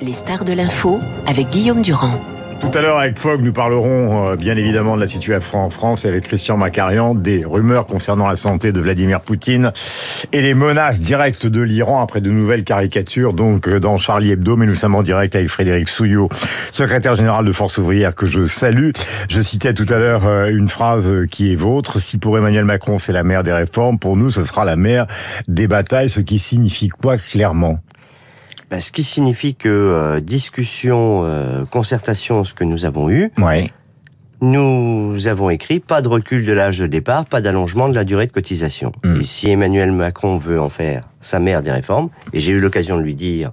Les stars de l'info avec Guillaume Durand. Tout à l'heure avec Fogg, nous parlerons euh, bien évidemment de la situation en France et avec Christian Macarian des rumeurs concernant la santé de Vladimir Poutine et les menaces directes de l'Iran après de nouvelles caricatures donc euh, dans Charlie Hebdo. Mais nous sommes en direct avec Frédéric Souillot, secrétaire général de Force ouvrière que je salue. Je citais tout à l'heure euh, une phrase qui est vôtre. Si pour Emmanuel Macron c'est la mère des réformes, pour nous ce sera la mère des batailles, ce qui signifie quoi clairement? Bah, ce qui signifie que euh, discussion, euh, concertation, ce que nous avons eu, ouais. nous avons écrit pas de recul de l'âge de départ, pas d'allongement de la durée de cotisation. Mm. Et si Emmanuel Macron veut en faire sa mère des réformes, et j'ai eu l'occasion de lui dire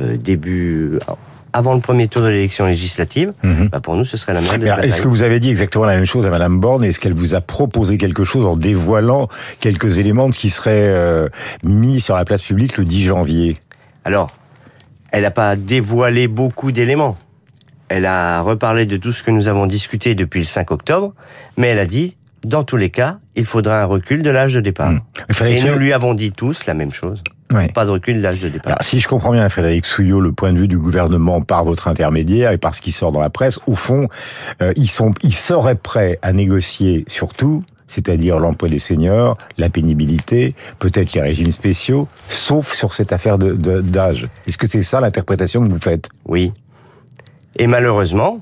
euh, début avant le premier tour de l'élection législative, Mhm. bah, pour nous ce serait la mère des Alors, Est-ce que vous avez dit exactement la même chose à Madame Borne Est-ce qu'elle vous a proposé quelque chose en dévoilant quelques éléments de ce qui serait euh, mis sur la place publique le 10 janvier? Alors, elle n'a pas dévoilé beaucoup d'éléments. Elle a reparlé de tout ce que nous avons discuté depuis le 5 octobre, mais elle a dit, dans tous les cas, il faudra un recul de l'âge de départ. Hmm. Et que- nous lui avons dit tous la même chose. Ouais. Pas de recul de l'âge de départ. Alors, si je comprends bien, Frédéric Souillot, le point de vue du gouvernement par votre intermédiaire et par ce qui sort dans la presse, au fond, euh, ils sont, ils seraient prêts à négocier sur tout, c'est-à-dire l'emploi des seniors, la pénibilité, peut-être les régimes spéciaux, sauf sur cette affaire de- d'âge. Est-ce que c'est ça l'interprétation que vous faites? Oui. Et malheureusement,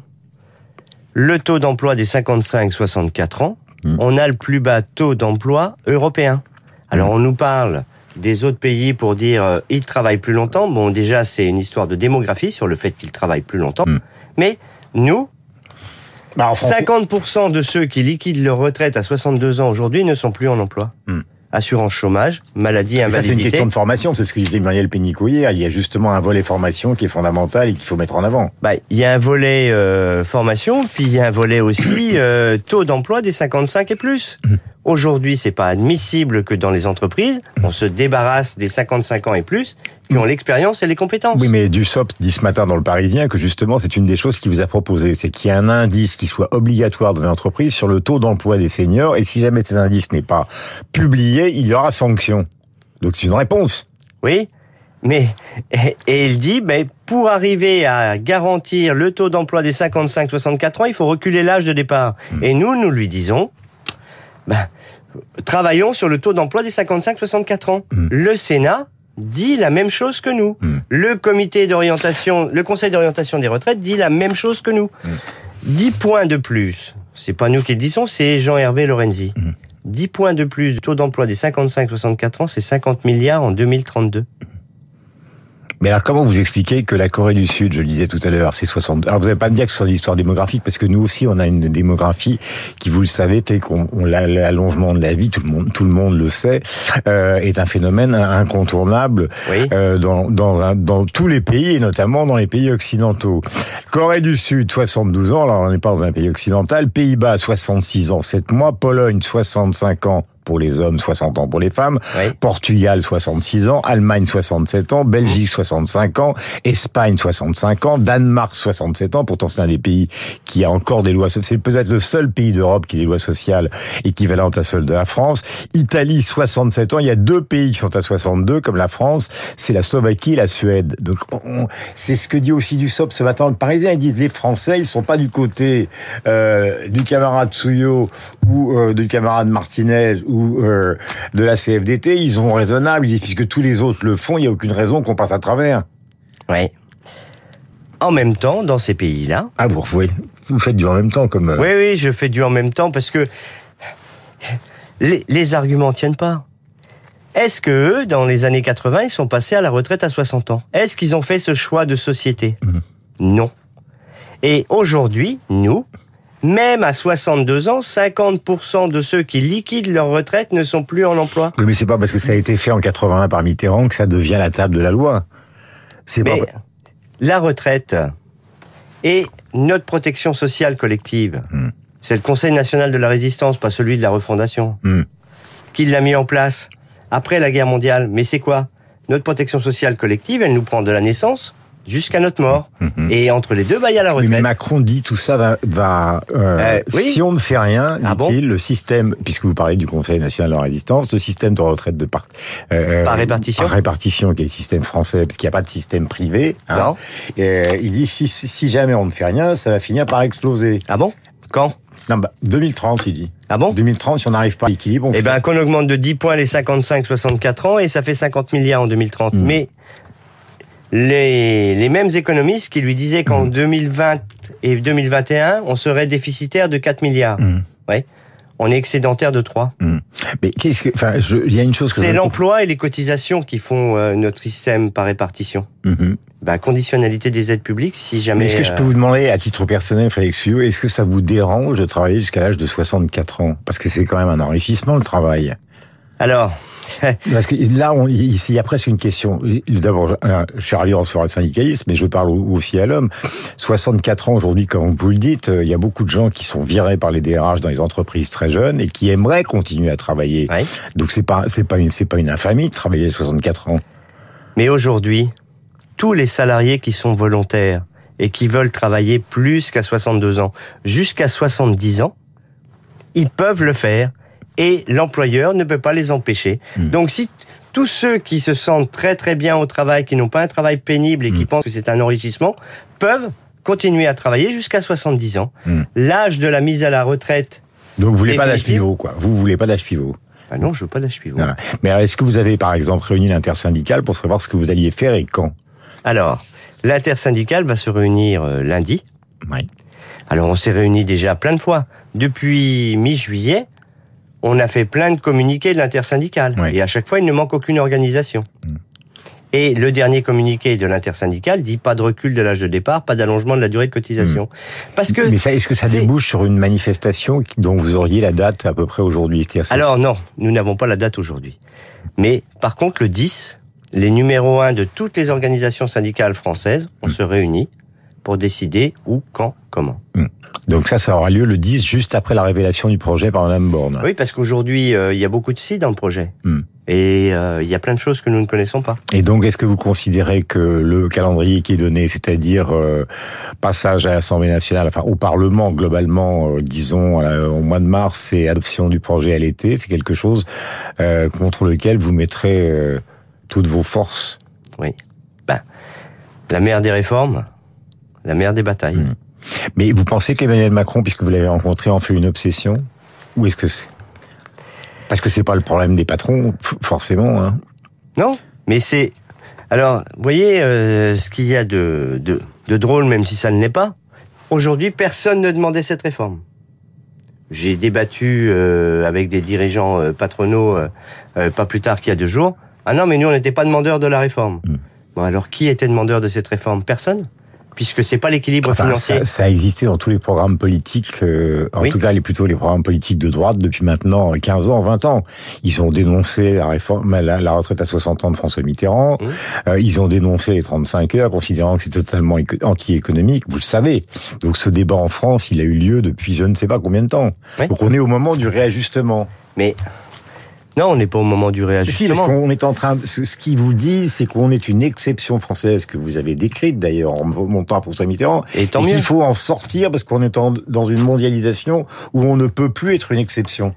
le taux d'emploi des 55-64 ans, Hmm. on a le plus bas taux d'emploi européen. Alors on nous parle des autres pays pour dire euh, ils travaillent plus longtemps. Bon, déjà c'est une histoire de démographie sur le fait qu'ils travaillent plus longtemps. Hmm. Mais nous, bah, en France, 50% de ceux qui liquident leur retraite à 62 ans aujourd'hui ne sont plus en emploi. Hmm. Assurance chômage, maladie, Mais Ça, c'est une invalidité. question de formation, c'est ce que disait Muriel Pénicaud hier. Il y a justement un volet formation qui est fondamental et qu'il faut mettre en avant. Bah, il y a un volet euh, formation, puis il y a un volet aussi euh, taux d'emploi des 55 et plus. Aujourd'hui, c'est pas admissible que dans les entreprises, on se débarrasse des 55 ans et plus qui ont l'expérience et les compétences. Oui, mais Dussopt dit ce matin dans le Parisien que justement, c'est une des choses qu'il vous a proposé, c'est qu'il y a un indice qui soit obligatoire dans les entreprises sur le taux d'emploi des seniors, et si jamais cet indice n'est pas publié, il y aura sanction. Donc c'est une réponse. Oui, mais et, et il dit, mais pour arriver à garantir le taux d'emploi des 55-64 ans, il faut reculer l'âge de départ. Et nous, nous lui disons, ben, travaillons sur le taux d'emploi des 55-64 ans. Le Sénat dit la même chose que nous. Mm. Le comité d'orientation, le conseil d'orientation des retraites dit la même chose que nous. 10 points de plus. C'est pas nous qui le disons, c'est Jean-Hervé Lorenzi. 10 points de plus du taux d'emploi des 55-64 ans, c'est 50 milliards en 2032. Mais alors, comment vous expliquez que la Corée du Sud, je le disais tout à l'heure, c'est 60... Alors, vous n'allez pas me dire que ce sont des histoires démographiques, parce que nous aussi, on a une démographie qui, vous le savez, fait qu'on on- la- l'allongement de la vie, tout le monde, tout le monde le sait, euh, est un phénomène incontournable Oui. euh, dans, dans, un- dans tous les pays, et notamment dans les pays occidentaux. Corée du Sud, 72 ans, alors on n'est pas dans un pays occidental, Pays-Bas, 66 ans, 7 mois, Pologne, 65 ans pour les hommes, 60 ans pour les femmes, Oui. Portugal 66 ans, Allemagne 67 ans, Belgique 65 ans, Espagne 65 ans, Danemark 67 ans. Pourtant, c'est un des pays qui a encore des lois. C'est peut-être le seul pays d'Europe qui a des lois sociales équivalentes à celles de la France. Italie 67 ans. Il y a deux pays qui sont à 62, comme la France. C'est la Slovaquie et la Suède. Donc, on- c'est ce que dit aussi du SOP ce matin. Le Parisien, ils disent les Français, ils sont pas du côté euh, du camarade Souillot ou euh, du camarade Martinez ou euh, de la CFDT, ils sont raisonnables. Ils disent puisque tous les autres le font, il n'y a aucune raison qu'on passe à travers. Oui. En même temps, dans ces pays-là, Ah, vous revoyez, vous faites du en même temps comme. euh, oui, oui, je fais du en même temps parce que les, les arguments tiennent pas. Est-ce que eux, dans les années 80, ils sont passés à la retraite à 60 ans? Est-ce qu'ils ont fait ce choix de société? Non. Et aujourd'hui, nous, même à 62 ans, 50% de ceux qui liquident leur retraite ne sont plus en emploi. Oui, mais c'est pas parce que ça a été fait en 81 par Mitterrand que ça devient la table de la loi. C'est pas. La retraite et notre protection sociale collective, Hmm. c'est le Conseil national de la résistance, pas celui de la refondation, Hmm. qui l'a mis en place après la guerre mondiale. Mais c'est quoi? Notre protection sociale collective, elle nous prend de la naissance jusqu'à notre mort. Et entre les deux, bah, il y a la retraite. mais Macron dit tout ça va, va euh, Euh, oui. si on ne fait rien, Ah bon dit-il, le système, puisque vous parlez du Conseil national de la résistance, le système de retraite de par, euh, Par répartition. par répartition, qui est le système français, parce qu'il n'y a pas de système privé. hein. Non. Euh, il dit si, si jamais on ne fait rien, ça va finir par exploser. Ah bon? Quand? Non, bah, 2030, il dit. Ah bon? 2030, si on n'arrive pas à l'équilibre, on Eh ben, qu'on augmente de 10 points les 55-64 ans et ça fait 50 milliards en 2030. Mm. Mais les, les mêmes économistes qui lui disaient qu'en Mm. 2020 et 2021, on serait déficitaire de 4 milliards. Mm. Ouais. On est excédentaire de 3. Mais qu'est-ce que, enfin, il y a une chose que C'est l'emploi et les cotisations qui font euh, notre système par répartition. Ben, conditionnalité des aides publiques, si jamais... Mais est-ce que je euh, peux vous demander, à titre personnel, Félix Fuyot, est-ce que ça vous dérange de travailler jusqu'à l'âge de 64 ans? Parce que c'est quand même un enrichissement, le travail. Alors, Parce que là, on, ici, il y a presque une question. D'abord, je, suis ravi de recevoir le syndicalisme, mais je parle aussi à l'homme. 64 ans aujourd'hui, comme vous le dites, euh, il y a beaucoup de gens qui sont virés par les DRH dans les entreprises très jeunes et qui aimeraient continuer à travailler. ouais. Donc c'est pas, c'est pas une, c'est pas une infamie de travailler à 64 ans. Mais aujourd'hui, tous les salariés qui sont volontaires et qui veulent travailler plus qu'à 62 ans, jusqu'à 70 ans, ils peuvent le faire et l'employeur ne peut pas les empêcher. Hmm. Donc si tous ceux qui se sentent très très bien au travail, qui n'ont pas un travail pénible et qui Hmm. pensent que c'est un enrichissement, peuvent continuer à travailler jusqu'à 70 ans. Hmm. L'âge de la mise à la retraite, Donc vous voulez pas d'âge pivot, quoi. Vous voulez pas d'âge pivot. ah non, je veux pas d'âge pivot. Voilà. Mais est-ce que vous avez, par exemple, réuni l'intersyndicale pour savoir ce que vous alliez faire et quand? Alors, l'intersyndicale va se réunir euh, lundi. Oui. Alors on s'est réunis déjà plein de fois. Depuis mi-juillet, on a fait plein de communiqués de l'intersyndicale. Oui. Et à chaque fois, il ne manque aucune organisation. Mm. Et le dernier communiqué de l'intersyndicale dit pas de recul de l'âge de départ, pas d'allongement de la durée de cotisation. Parce que... Mm. Mais ça, est-ce que ça débouche sur une manifestation dont vous auriez la date à peu près aujourd'hui Alors non, nous n'avons pas la date aujourd'hui. Mais par contre, le 10, les numéros 1 de toutes les organisations syndicales françaises, Mm. on se réunit pour décider où, quand, comment. Donc ça, ça aura lieu le 10, juste après la révélation du projet par Mme Borne. Oui, parce qu'aujourd'hui, euh, il y a beaucoup de si dans le projet. Hmm. Et euh, il y a plein de choses que nous ne connaissons pas. Et donc, est-ce que vous considérez que le calendrier qui est donné, c'est-à-dire euh, passage à l'Assemblée nationale, enfin au Parlement globalement, disons au mois de mars, et adoption du projet à l'été, c'est quelque chose contre lequel vous mettrez toutes vos forces? Oui. Ben, la mère des réformes, la mère des batailles. Hmm. Mais vous pensez qu'Emmanuel Macron, puisque vous l'avez rencontré, en fait une obsession? Ou est-ce que c'est? Parce que c'est pas le problème des patrons, forcément. Hein. Non, mais c'est... Alors, vous voyez euh, ce qu'il y a de, de, de drôle, même si ça ne l'est pas. Aujourd'hui, personne ne demandait cette réforme. J'ai débattu euh, avec des dirigeants euh, patronaux euh, pas plus tard qu'il y a deux jours. Ah non, mais nous, on n'était pas demandeurs de la réforme. Mm. Bon, alors, qui était demandeur de cette réforme? Personne Puisque c'est pas l'équilibre Enfin, financier. ça, ça a existé dans tous les programmes politiques, euh, en Oui. tout cas les plutôt les programmes politiques de droite depuis maintenant 15 ans, 20 ans. Ils ont dénoncé la réforme, la, la retraite à 60 ans de François Mitterrand. Mmh. Euh, ils ont dénoncé les 35 heures, considérant que c'est totalement éco- anti-économique. Vous le savez. Donc ce débat en France, il a eu lieu depuis je ne sais pas combien de temps. Oui. Donc on est au moment du réajustement. Mais non, on n'est pas au moment du Si, parce réajustement. qu'on est en train, ce qu'ils vous disent, c'est qu'on est une exception française que vous avez décrite d'ailleurs en montant à François Mitterrand. Et tant et mieux. qu'il faut en sortir parce qu'on est en- dans une mondialisation où on ne peut plus être une exception.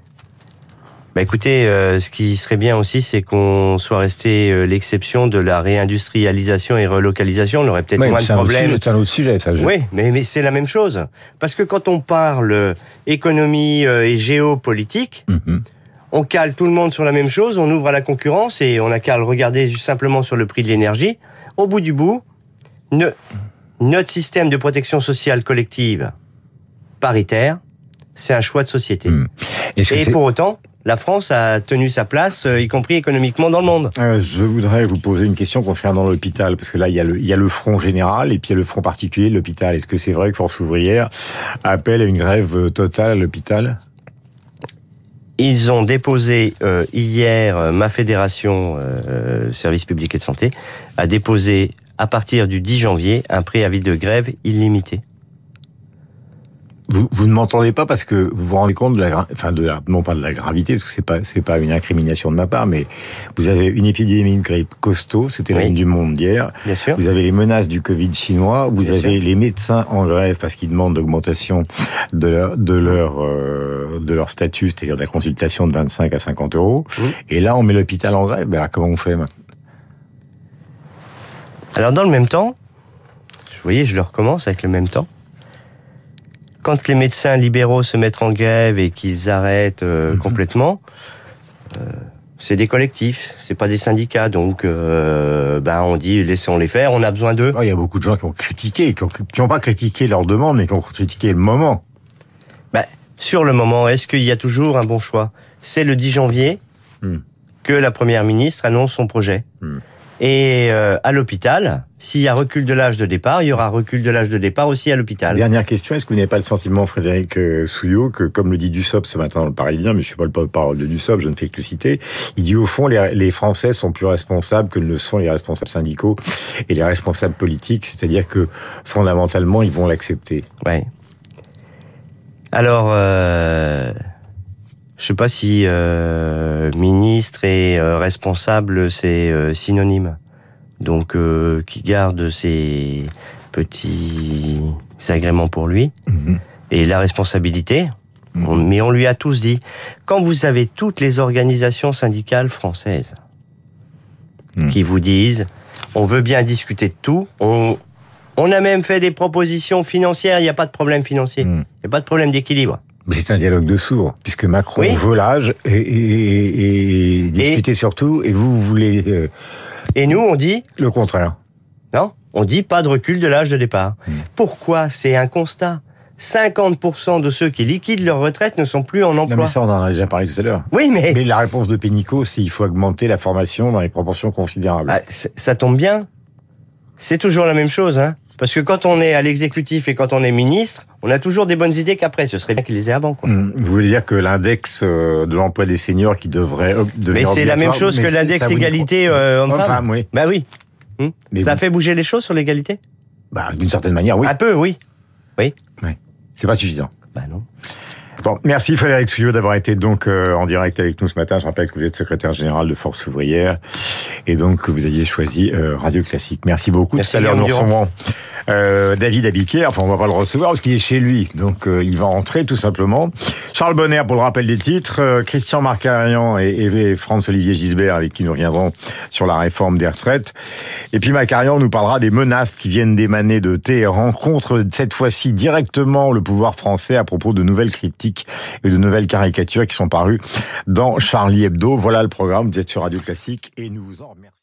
Bah écoutez, euh, ce qui serait bien aussi, c'est qu'on soit resté euh, l'exception de la réindustrialisation et relocalisation. On aurait peut-être moins de c'est un, autre problèmes. sujet, c'est un autre sujet. Ça, je- Oui, mais, mais c'est la même chose. Parce que quand on parle euh, économie et géopolitique, Mhm. On cale tout le monde sur la même chose, on ouvre à la concurrence et on n'a qu'à le regarder simplement sur le prix de l'énergie. Au bout du bout, ne- notre système de protection sociale collective paritaire, c'est un choix de société. Que Et pour autant, la France a tenu sa place, euh, y compris économiquement dans le monde. Euh, je voudrais vous poser une question concernant l'hôpital, parce que là, il y, a le, il y a le front général et puis il y a le front particulier de l'hôpital. Est-ce que c'est vrai que Force ouvrière appelle à une grève totale à l'hôpital? Ils ont déposé euh, hier, euh, ma fédération euh, Service public et de santé a déposé à partir du 10 janvier un préavis de grève illimité. Vous, vous ne m'entendez pas parce que vous vous rendez compte de la, enfin de la, non pas de la gravité, parce que c'est pas, c'est pas une incrimination de ma part, mais vous avez une épidémie de grippe costaud, c'était la Oui. ligne du monde d'hier. Bien sûr. Vous avez les menaces du Covid chinois, vous Bien avez sûr. les médecins en grève parce qu'ils demandent d'augmentation de leur, de leur, euh, de leur statut, c'est-à-dire de la consultation de 25 à 50 euros. Oui. Et là, on met l'hôpital en grève. Ben alors, comment on fait maintenant? Alors dans le même temps, vous voyez, je le recommence avec le même temps. Quand les médecins libéraux se mettent en grève et qu'ils arrêtent euh, complètement, euh, c'est des collectifs, c'est pas des syndicats, donc euh, ben on dit laissons-les faire, on a besoin d'eux. Oh, Il y a beaucoup de gens qui ont critiqué, qui n'ont pas critiqué leur demande, mais qui ont critiqué le moment. Ben, sur le moment, est-ce qu'il y a toujours un bon choix? C'est le 10 janvier Hmm. que la première ministre annonce son projet. Hmm. Et euh, à l'hôpital, s'il y a recul de l'âge de départ, il y aura recul de l'âge de départ aussi à l'hôpital. Dernière question, est-ce que vous n'avez pas le sentiment, Frédéric euh, Souillot, que comme le dit Dussopt ce matin dans le Parisien, mais je suis pas le porte-parole de Dussopt, je ne fais que le citer, il dit au fond les, les Français sont plus responsables que ne le sont les responsables syndicaux et les responsables politiques, c'est-à-dire que fondamentalement ils vont l'accepter. Ouais. Alors, euh, je sais pas si euh, ministre et euh, responsable c'est euh, synonyme. Donc, qui garde ses petits agréments pour lui et la responsabilité. On- mais on lui a tous dit, quand vous avez toutes les organisations syndicales françaises Mhm. qui vous disent, on veut bien discuter de tout, on, on a même fait des propositions financières, il n'y a pas de problème financier, il Mhm. n'y a pas de problème d'équilibre. Mais c'est un dialogue de sourds, puisque Macron Oui. veut l'âge et, et- et- et discuter surtout, et vous, vous voulez euh, Et nous, on dit, le contraire. non, on dit pas de recul de l'âge de départ. Mhm. Pourquoi? C'est un constat. 50% de ceux qui liquident leur retraite ne sont plus en Non, emploi. mais ça, on en a déjà parlé tout à l'heure. Oui, mais, Mais la réponse de Pénicaud, c'est il faut augmenter la formation dans les proportions considérables. Ah, ça tombe bien. C'est toujours la même chose, hein. Parce que quand on est à l'exécutif et quand on est ministre, on a toujours des bonnes idées qu'après. Ce serait bien qu'il les ait avant, quoi. Hum, Vous voulez dire que l'index euh, de l'emploi des seniors qui devrait Mais c'est la même chose que l'index égalité euh, homme-femme. Oui. Bah oui. Mais ça vous- fait bouger les choses sur l'égalité? Bah, D'une certaine manière, oui. Un peu, oui. Oui. C'est pas suffisant. Bah non. Bon, merci Frédéric Souillot d'avoir été donc euh, en direct avec nous ce matin. Je rappelle que vous êtes secrétaire général de Force ouvrière et donc que vous aviez choisi euh, Radio Classique. Merci beaucoup. Merci, Tout à l'heure, nous recevons euh, David Abiquier. Enfin, on va pas le recevoir parce qu'il est chez lui, donc euh, il va rentrer tout simplement. Charles Bonner pour le rappel des titres, euh, Christian Marcarian et, et Franz-Olivier Gisbert avec qui nous reviendrons sur la réforme des retraites. Et puis Macarian nous parlera des menaces qui viennent d'émaner de Téhéran contre cette fois-ci directement le pouvoir français à propos de nouvelles critiques et de nouvelles caricatures qui sont parues dans Charlie Hebdo. Voilà le programme. Vous êtes sur Radio Classique et nous vous en remercions.